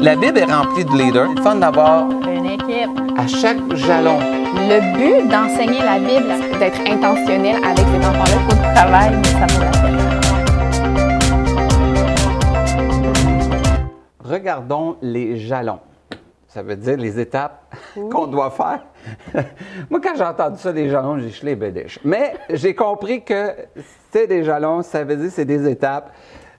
La Bible est remplie de leaders. C'est fun d'avoir Une équipe. à chaque jalon. Le but d'enseigner la Bible, c'est d'être intentionnel avec ces enfants-là. Il faut du travail, mais ça vaut la peine. Regardons les jalons. Ça veut dire les étapes qu'on doit faire. Moi, quand j'ai entendu ça, des jalons, j'ai gelé bédèche. Mais j'ai compris que c'est des jalons, ça veut dire c'est des étapes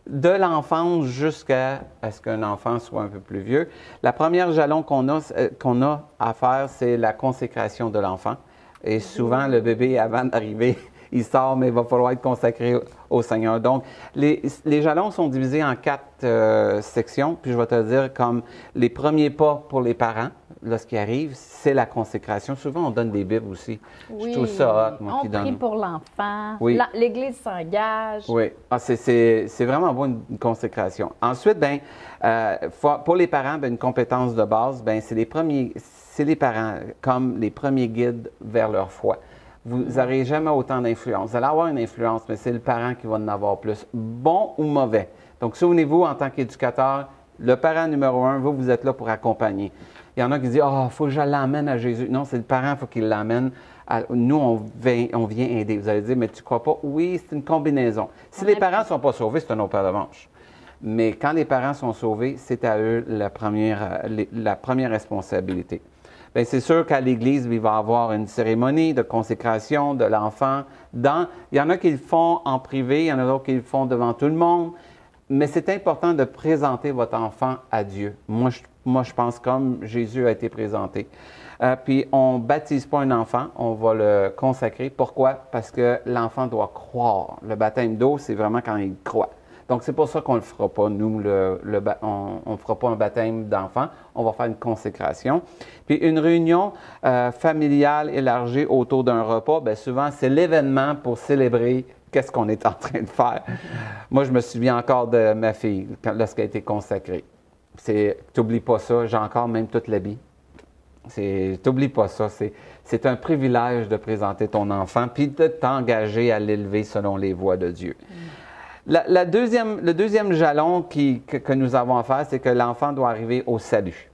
de l'enfance jusqu'à ce qu'un enfant soit un peu plus vieux? La première jalon qu'on a, euh, qu'on a à faire, c'est la consécration de l'enfant. Et souvent, le bébé, avant d'arriver, il sort, mais il va falloir être consacré au Seigneur. Donc, les, les jalons sont divisés en quatre euh, sections. Puis, je vais te dire comme les premiers pas pour les parents, lorsqu'ils arrivent, c'est la consécration. Souvent, on donne des bibles aussi. je trouve ça hot, moi, on qui prie pour l'enfant. Oui. L'Église s'engage. Oui, ah, c'est- vraiment bon une, une consécration. Ensuite, ben, euh, pour les parents, ben, une compétence de base, ben, c'est les premiers, c'est les parents comme les premiers guides vers leur foi. Vous n'aurez jamais autant d'influence. Vous allez avoir une influence, mais c'est le parent qui va en avoir plus, bon ou mauvais. Donc, souvenez-vous, en tant qu'éducateur, le parent numéro un, vous, vous êtes là pour accompagner. Il y en a qui disent, ah, il faut que je l'emmène à Jésus. Non, c'est le parent, il faut qu'il l'amène. à- Nous, on vient, on vient aider. Vous allez dire, mais tu crois pas? Oui, c'est une combinaison. Si On les parents ne sont pas sauvés, c'est un autre paire de manches. Mais quand les parents sont sauvés, c'est à eux la première, la première responsabilité. Bien, c'est sûr qu'à l'Église, il va y avoir une cérémonie de consécration de l'enfant. Dans, il y en a qui le font en privé, il y en a d'autres qui le font devant tout le monde. Mais c'est important de présenter votre enfant à Dieu. Moi, je, moi, je pense comme Jésus a été présenté. Euh, puis, on baptise pas un enfant, on va le consacrer. Pourquoi? Parce que l'enfant doit croire. Le baptême d'eau, c'est vraiment quand il croit. Donc, c'est pour ça qu'on le fera pas, nous, le, le on ne fera pas un baptême d'enfant, on va faire une consécration. Puis, une réunion euh, familiale élargie autour d'un repas, bien souvent, c'est l'événement pour célébrer qu'est-ce qu'on est en train de faire? Moi, je me souviens encore de ma fille, lorsqu'elle a été consacrée. C'est, t'oublies pas ça, j'ai encore même toute l'habit. C'est, t'oublies pas ça, c'est, c'est un privilège de présenter ton enfant, puis de t'engager à l'élever selon les voies de Dieu. La, deuxième, le deuxième jalon que, que nous avons à faire, c'est que l'enfant doit arriver au salut.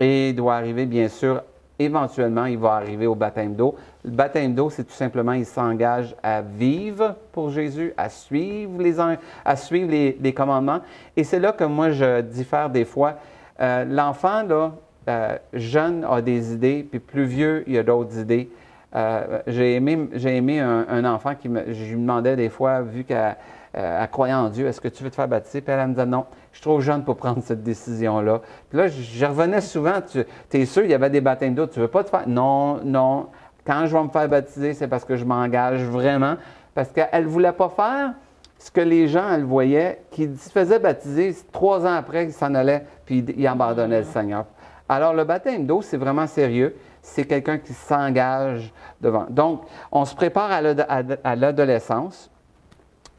Et doit arriver, bien sûr, éventuellement, il va arriver au baptême d'eau. Le baptême d'eau, c'est tout simplement, il s'engage à vivre pour Jésus, à suivre les, à suivre les, commandements. Et c'est là que moi, je diffère des fois. Euh, L'enfant, là, euh, jeune, a des idées, puis plus vieux, il a d'autres idées. Euh, j'ai aimé, aimé un, enfant qui me, je lui demandais des fois, vu qu'elle elle croyait en Dieu, est-ce que tu veux te faire baptiser? Puis elle, me disait non, je suis trop jeune pour prendre cette décision-là. Puis là, je revenais souvent, tu es sûr, il y avait des baptêmes d'eau, tu veux pas te faire? Non, non. Quand je vais me faire baptiser, c'est parce que je m'engage vraiment. Parce qu'elle ne voulait pas faire ce que les gens, elle voyait, qui se faisaient baptiser, trois ans après, ils s'en allaient, puis ils abandonnaient le Seigneur. Alors, le baptême d'eau, c'est vraiment sérieux. C'est quelqu'un qui s'engage devant. Donc, on se prépare à l'ad- à à l'adolescence.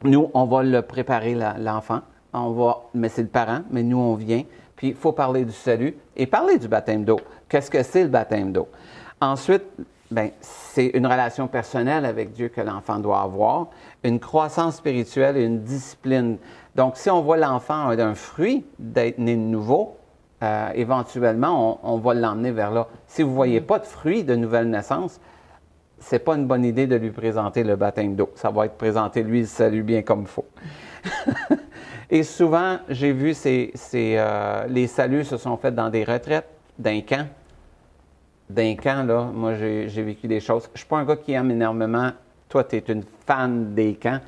Nous, on va le préparer, l'enfant. On va, mais c'est le parent, mais nous, on vient. Puis, il faut parler du salut et parler du baptême d'eau. Qu'est-ce que c'est le baptême d'eau? Ensuite, ben, c'est une relation personnelle avec Dieu que l'enfant doit avoir, une croissance spirituelle et une discipline. Donc, si on voit l'enfant d'un fruit d'être né de nouveau, euh, éventuellement, on, on va l'emmener vers là. Si vous ne voyez pas de fruit de nouvelle naissance, c'est pas une bonne idée de lui présenter le baptême d'eau. Ça va être présenté, lui, le salut bien comme il faut. Et souvent, j'ai vu ces, ces, euh, les saluts se sont faits dans des retraites, d'un camp. D'un camp, là, moi, j'ai vécu des choses. Je ne suis pas un gars qui aime énormément. Toi, tu es une fan des camps.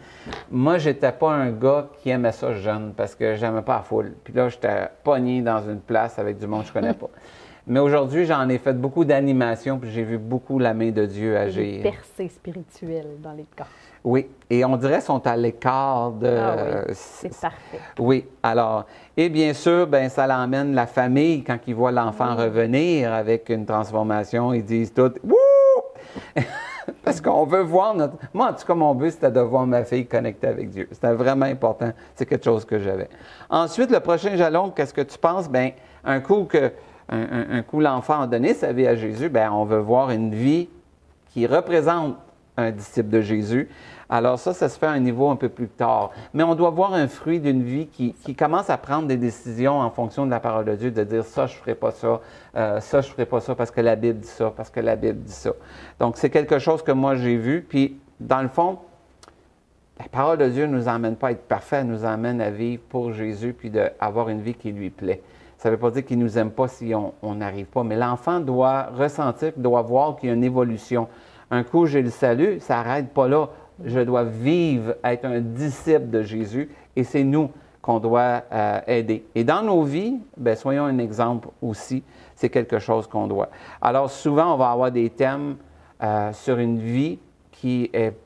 Moi, j'étais pas un gars qui aimait ça jeune parce que j'aimais pas la foule. Puis là, j'étais pogné dans une place avec du monde que je connais pas. Mais aujourd'hui, j'en ai fait beaucoup d'animations, puis j'ai vu beaucoup la main de Dieu agir. percées spirituelles dans les cas. Oui, et on dirait qu'ils sont à l'écart de... Ah oui, c'est parfait. oui, alors, et bien sûr, ben, ça l'emmène la famille quand ils voient l'enfant revenir avec une transformation, ils disent tout Wouh! Parce qu'on veut voir notre. Moi, en tout cas, mon but, c'était de voir ma fille connectée avec Dieu. C'était vraiment important. C'est quelque chose que j'avais. Ensuite, le prochain jalon, qu'est-ce que tu penses? Bien, un coup que. Un, coup, l'enfant a donné sa vie à Jésus, bien, on veut voir une vie qui représente un disciple de Jésus. Alors ça, ça se fait à un niveau un peu plus tard. Mais on doit voir un fruit d'une vie qui, commence à prendre des décisions en fonction de la parole de Dieu, de dire ça, je ne ferai pas ça, euh, ça, je ne ferai pas ça parce que la Bible dit ça, parce que la Bible dit ça. Donc c'est quelque chose que moi j'ai vu. Puis dans le fond, la parole de Dieu ne nous emmène pas à être parfait, elle nous emmène à vivre pour Jésus puis d'avoir une vie qui lui plaît. Ça ne veut pas dire qu'il ne nous aime pas si on n'arrive pas, mais l'enfant doit ressentir, doit voir qu'il y a une évolution. Un coup, j'ai le salut, ça n'arrête pas là. Je dois vivre, être un disciple de Jésus, et c'est nous qu'on doit euh, aider. Et dans nos vies, ben, soyons un exemple aussi. C'est quelque chose qu'on doit. Alors souvent, on va avoir des thèmes euh, sur une vie qui est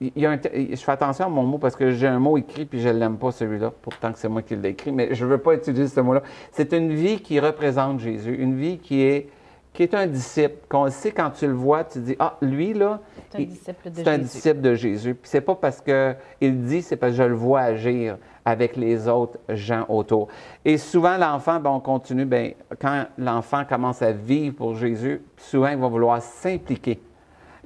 je fais attention à mon mot parce que j'ai un mot écrit puis je ne l'aime pas celui-là, pourtant que c'est moi qui l'ai écrit, mais je ne veux pas utiliser ce mot-là. C'est une vie qui représente Jésus, une vie qui est, qui est un disciple, qu'on sait quand tu le vois, tu dis Ah, lui, là, c'est un, disciple, de c'est un disciple de Jésus. Puis c'est pas parce qu'il dit, c'est parce que je le vois agir avec les autres gens autour. Et souvent, l'enfant, ben, on continue, ben, quand l'enfant commence à vivre pour Jésus, souvent, il va vouloir s'impliquer.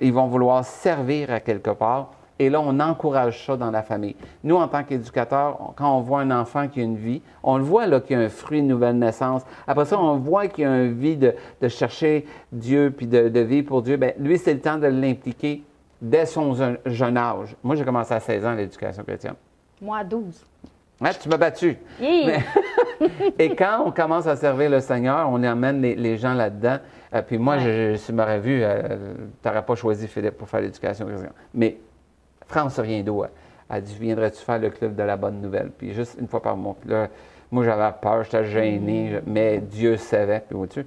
Ils vont vouloir servir à quelque part. Et là, on encourage ça dans la famille. Nous, en tant qu'éducateurs, quand on voit un enfant qui a une vie, on le voit là qu'il y a un fruit de nouvelle naissance. Après ça, on voit qu'il y a une vie de, chercher Dieu puis de, vivre pour Dieu. Bien, lui, c'est le temps de l'impliquer dès son jeune âge. Moi, j'ai commencé à 16 ans l'éducation chrétienne. Moi, à 12. Ouais, tu m'as battu. et quand on commence à servir le Seigneur, on amène les, gens là-dedans. Euh, puis moi, je, je, m'aurais vu, euh, tu n'aurais pas choisi Philippe pour faire l'éducation chrétienne. Mais France rien d'autre. Elle dit Viendrais-tu faire le club de la bonne nouvelle? Puis juste une fois par mois. Puis là, moi, j'avais peur, j'étais gêné, mais Dieu savait. Puis vois-tu,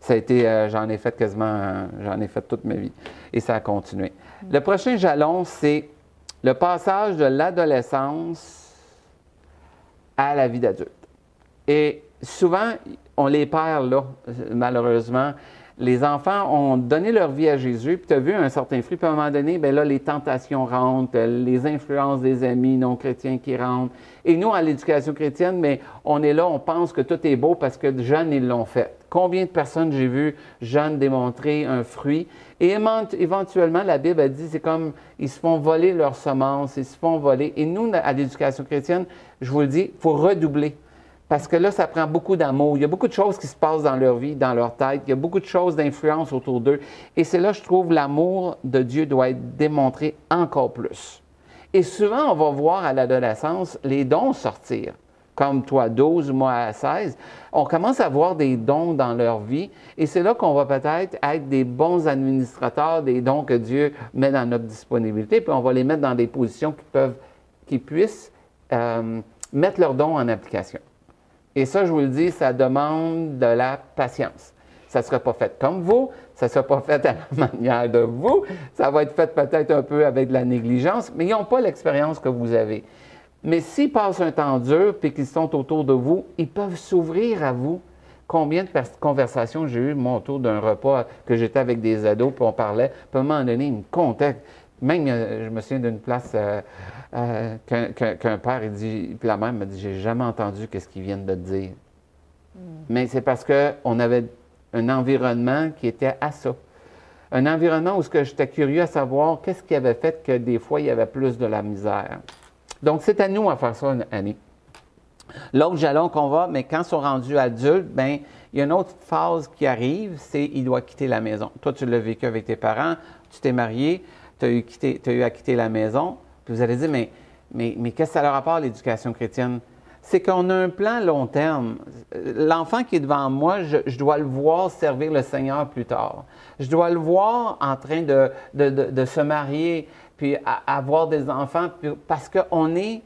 ça a été, euh, j'en ai fait quasiment, j'en ai fait toute ma vie. Et ça a continué. Le prochain jalon, c'est le passage de l'adolescence à la vie d'adulte. Et souvent, on les perd là, malheureusement les enfants ont donné leur vie à Jésus, puis tu as vu un certain fruit, puis à un moment donné, bien là, les tentations rentrent, les influences des amis non chrétiens qui rentrent. Et nous, à l'éducation chrétienne, mais on est là, on pense que tout est beau parce que jeunes, ils l'ont fait. Combien de personnes j'ai vu jeunes démontrer un fruit? Et éventuellement, la Bible a dit, c'est comme, ils se font voler leurs semences, ils se font voler. Et nous, à l'éducation chrétienne, je vous le dis, il faut redoubler. Parce que là, ça prend beaucoup d'amour. Il y a beaucoup de choses qui se passent dans leur vie, dans leur tête. Il y a beaucoup de choses d'influence autour d'eux. Et c'est là, je trouve, l'amour de Dieu doit être démontré encore plus. Et souvent, on va voir à l'adolescence les dons sortir. Comme toi, 12, moi à 16. On commence à voir des dons dans leur vie. Et c'est là qu'on va peut-être être des bons administrateurs des dons que Dieu met dans notre disponibilité. Puis on va les mettre dans des positions qui peuvent, qui puissent euh, mettre leurs dons en application. Et ça, je vous le dis, ça demande de la patience. Ça ne sera pas fait comme vous, ça ne sera pas fait à la manière de vous, ça va être fait peut-être un peu avec de la négligence, mais ils n'ont pas l'expérience que vous avez. Mais s'ils passent un temps dur et qu'ils sont autour de vous, ils peuvent s'ouvrir à vous. Combien de conversations j'ai eues, moi, autour d'un repas que j'étais avec des ados, puis on parlait, puis à un moment donné, ils me contaient. Même, euh, je me souviens d'une place euh, euh, qu'un père, il dit, puis la mère m'a dit, j'ai jamais entendu qu'est-ce qu'ils viennent de te dire. Hmm. Mais c'est parce qu'on avait un environnement qui était à ça. Un environnement où j'étais curieux à savoir qu'est-ce qui avait fait que des fois, il y avait plus de la misère. Donc, c'est à nous à faire ça, Annie. L'autre jalon qu'on va, mais quand ils sont rendus adultes, ben il y a une autre phase qui arrive, c'est il doit quitter la maison. Toi, tu l'as vécu avec tes parents, tu t'es marié, tu as, eu à quitter la maison. Puis vous allez dire, mais, mais, mais qu'est-ce que ça leur apporte, l'éducation chrétienne? C'est qu'on a un plan long terme. L'enfant qui est devant moi, je, dois le voir servir le Seigneur plus tard. Je dois le voir en train de, de, se marier, puis avoir des enfants, parce qu'on est,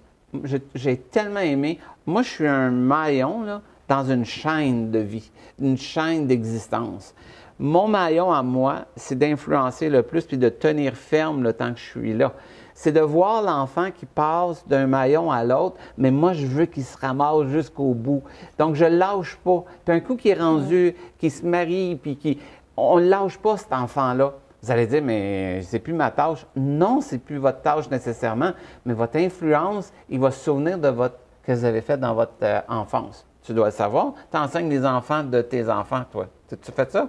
j'ai tellement aimé, moi je suis un maillon là, dans une chaîne de vie, une chaîne d'existence. Mon maillon à moi, c'est d'influencer le plus puis de tenir ferme le temps que je suis là. C'est de voir l'enfant qui passe d'un maillon à l'autre, mais moi, je veux qu'il se ramasse jusqu'au bout. Donc, je ne lâche pas. Puis un coup qui est rendu, qui se marie, puis qui. On ne lâche pas cet enfant-là. Vous allez dire, mais c'est plus ma tâche. Non, c'est plus votre tâche nécessairement, mais votre influence, il va se souvenir de votre, que vous avez fait dans votre euh, enfance. Tu dois le savoir. Tu enseignes les enfants de tes enfants, toi. Tu, tu fais ça?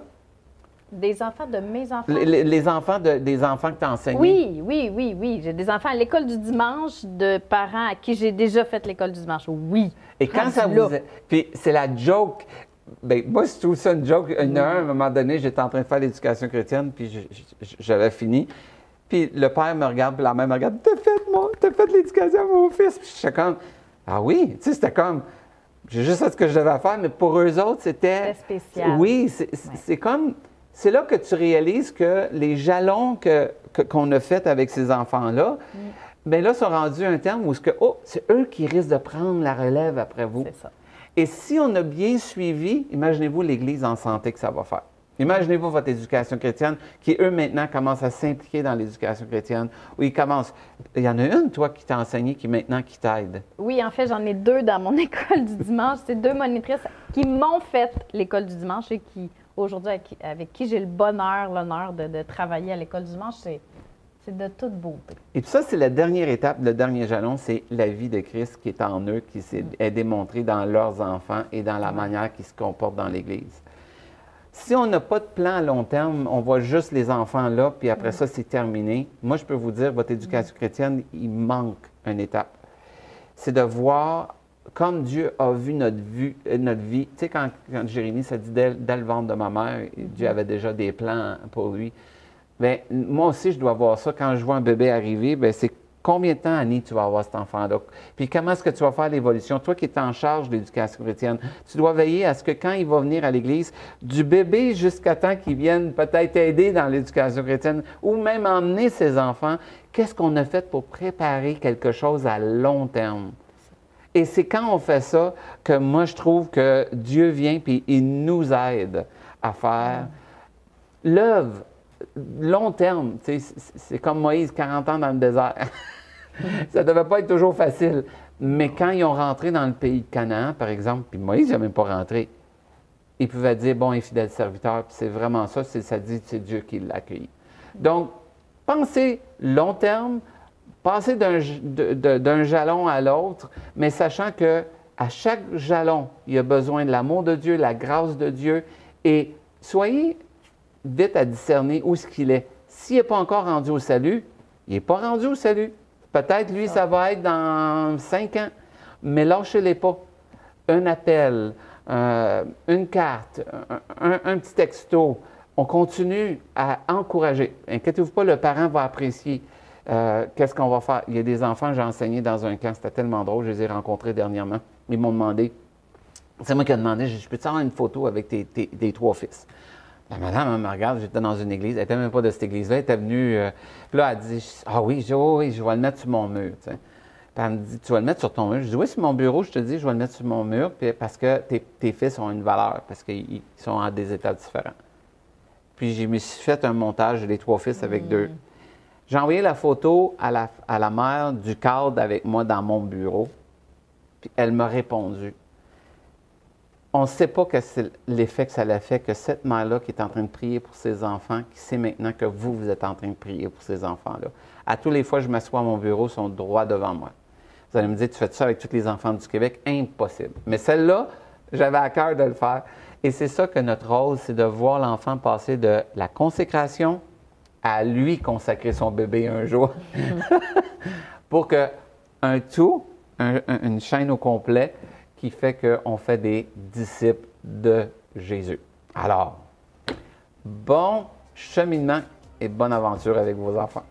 Des enfants de mes enfants? Les, enfants de- des enfants que tu as enseignés. Oui, oui, oui, oui. J'ai des enfants à l'école du dimanche de parents à qui j'ai déjà fait l'école du dimanche. Oui. Et quand ça Rendu vous. là. Puis c'est la joke. Ben, moi, je trouve ça une joke. Il y en a un, à un moment donné, j'étais en train de faire l'éducation chrétienne, puis j'avais fini. Puis le père me regarde, puis la mère me regarde. T'as fait, moi, t'as fait l'éducation à mon fils. Puis j'étais comme, ah oui, tu sais, c'était comme, j'ai juste fait ce que je devais faire, mais pour eux autres, c'était. Spécial. Oui, c'est c'est comme, c'est là que tu réalises que les jalons que- que- qu'on a faits avec ces enfants-là, Mm. bien là, sont rendus à un terme où ce que, oh, c'est eux qui risquent de prendre la relève après vous. C'est ça. Et si on a bien suivi, imaginez-vous l'Église en santé que ça va faire. Imaginez-vous votre éducation chrétienne qui, eux, maintenant, commencent à s'impliquer dans l'éducation chrétienne, où ils commencent. Il y en a une, toi, qui t'a enseigné, qui maintenant qui t'aide. Oui, en fait, j'en ai deux dans mon école du dimanche. C'est deux monitrices qui m'ont fait l'école du dimanche et qui, aujourd'hui, avec, qui- avec qui j'ai le bonheur, l'honneur de, de travailler à l'école du dimanche. C'est, c'est de toute beauté. Et puis ça, c'est la dernière étape, le dernier jalon, c'est la vie de Christ qui est en eux, qui s'est- est démontrée dans leurs enfants et dans la manière qu'ils se comportent dans l'Église. Si on n'a pas de plan à long terme, on voit juste les enfants là, puis après ça, c'est terminé. Moi, je peux vous dire, votre éducation chrétienne, il manque une étape. C'est de voir comme Dieu a vu notre, vue- euh, notre vie. Tu sais, quand, quand Jérémie s'est dit dès, dès le ventre de ma mère, Dieu avait déjà des plans pour lui. Bien, moi aussi, je dois voir ça. Quand je vois un bébé arriver, bien, c'est combien de temps, Annie, tu vas avoir cet enfant-là? Puis comment est-ce que tu vas faire l'évolution? Toi qui es en charge de l'éducation chrétienne, tu dois veiller à ce que quand il va venir à l'Église, du bébé jusqu'à temps qu'il vienne peut-être aider dans l'éducation chrétienne ou même emmener ses enfants, qu'est-ce qu'on a fait pour préparer quelque chose à long terme? Et c'est quand on fait ça que moi, je trouve que Dieu vient puis il nous aide à faire l'œuvre long terme. C'est comme Moïse, 40 ans dans le désert. ça ne devait pas être toujours facile. Mais quand ils ont rentré dans le pays de Canaan, par exemple, puis Moïse n'a même pas rentré, il pouvait dire, bon et fidèle serviteur, puis c'est vraiment ça, c'est- ça dit c'est Dieu qui l'a accueilli. Donc, pensez long terme, passer d'un jalon à l'autre, mais sachant que à chaque jalon, il y a besoin de l'amour de Dieu, la grâce de Dieu, et soyez vite à discerner où ce qu'il est. S'il n'est pas encore rendu au salut, il n'est pas rendu au salut. Peut-être, lui, ça va être dans cinq ans, mais lâchez-les pas. Un appel, euh, une carte, un, un- un petit texto. On continue à encourager. Inquiétez-vous pas, le parent va apprécier. Euh, Qu'est-ce qu'on va faire? Il y a des enfants, j'ai enseigné dans un camp, c'était tellement drôle, je les ai rencontrés dernièrement. Ils m'ont demandé, c'est moi qui ai demandé, je peux-tu avoir une photo avec tes, tes- tes trois fils? La madame, elle me regarde, j'étais dans une église, elle n'était même pas de cette église-là, elle était venue, euh, puis là, elle dit, ah oui, je oh oui, je vais le mettre sur mon mur. Puis elle me dit, tu vas le mettre sur ton mur? Je dis, oui, sur mon bureau, je te dis, je vais le mettre sur mon mur, puis parce que tes, tes fils ont une valeur, parce qu'ils ils sont en des états différents. Puis je me suis fait un montage des trois fils avec deux. J'ai envoyé la photo à la, mère du cadre avec moi dans mon bureau, puis elle m'a répondu on ne sait pas que c'est l'effet que ça a fait que cette mère-là qui est en train de prier pour ses enfants, qui sait maintenant que vous, vous êtes en train de prier pour ces enfants-là. À tous les fois, je m'assois à mon bureau, ils sont droit devant moi. Vous allez me dire, tu fais ça avec tous les enfants du Québec? Impossible. Mais celle-là, j'avais à cœur de le faire. Et c'est ça que notre rôle, c'est de voir l'enfant passer de la consécration à lui consacrer son bébé un jour. pour que un tout, un- un- une chaîne au complet, qui fait qu'on fait des disciples de Jésus. Alors, bon cheminement et bonne aventure avec vos enfants.